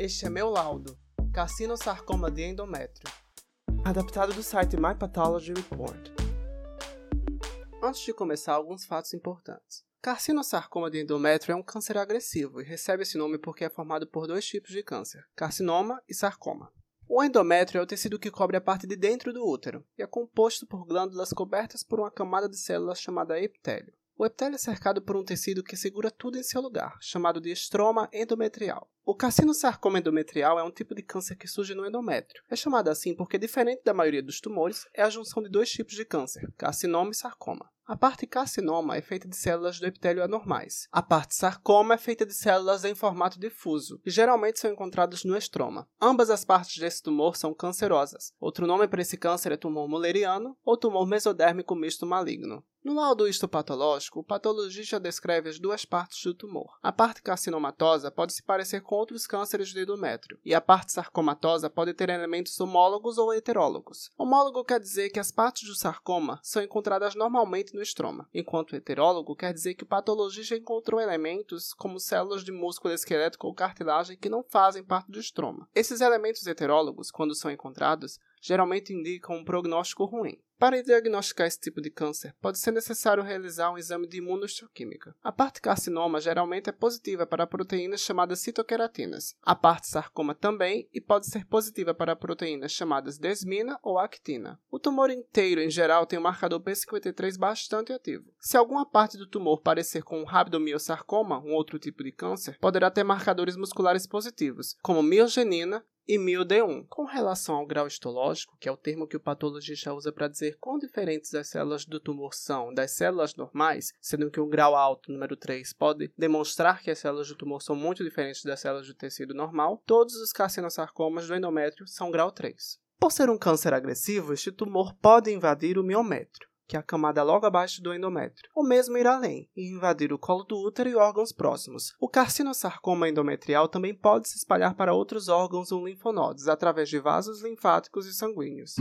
Este é meu laudo, carcinosarcoma de endométrio, adaptado do site My Pathology Report. Antes de começar, alguns fatos importantes. Carcinosarcoma de endométrio é um câncer agressivo e recebe esse nome porque é formado por dois tipos de câncer, carcinoma e sarcoma. O endométrio é o tecido que cobre a parte de dentro do útero e é composto por glândulas cobertas por uma camada de células chamada epitélio. O epitélio é cercado por um tecido que segura tudo em seu lugar, chamado de estroma endometrial. O carcinosarcoma endometrial é um tipo de câncer que surge no endométrio. É chamado assim porque, diferente da maioria dos tumores, é a junção de dois tipos de câncer, carcinoma e sarcoma. A parte carcinoma é feita de células do epitélio anormais. A parte sarcoma é feita de células em formato difuso, que geralmente são encontradas no estroma. Ambas as partes desse tumor são cancerosas. Outro nome para esse câncer é tumor mulleriano ou tumor mesodérmico misto maligno. No laudo histopatológico, o patologista descreve as duas partes do tumor. A parte carcinomatosa pode se parecer com outros cânceres do endométrio, e a parte sarcomatosa pode ter elementos homólogos ou heterólogos. Homólogo quer dizer que as partes do sarcoma são encontradas normalmente no estroma, enquanto heterólogo quer dizer que o patologista encontrou elementos como células de músculo esquelético ou cartilagem que não fazem parte do estroma. Esses elementos heterólogos, quando são encontrados, geralmente indicam um prognóstico ruim. Para diagnosticar esse tipo de câncer, pode ser necessário realizar um exame de imunohistoquímica. A parte carcinoma geralmente é positiva para proteínas chamadas citoqueratinas. A parte sarcoma também e pode ser positiva para proteínas chamadas desmina ou actina. O tumor inteiro, em geral, tem um marcador P53 bastante ativo. Se alguma parte do tumor parecer com um rabdomiosarcoma, um outro tipo de câncer, poderá ter marcadores musculares positivos, como miogenina e 1000D1. Com relação ao grau histológico, que é o termo que o patologista usa para dizer quão diferentes as células do tumor são das células normais, sendo que o grau alto, número 3, pode demonstrar que as células do tumor são muito diferentes das células do tecido normal, todos os carcinosarcomas do endométrio são grau 3. Por ser um câncer agressivo, este tumor pode invadir o miométrio que é a camada logo abaixo do endométrio, ou mesmo ir além e invadir o colo do útero e órgãos próximos. O carcinosarcoma endometrial também pode se espalhar para outros órgãos ou linfonodos através de vasos linfáticos e sanguíneos.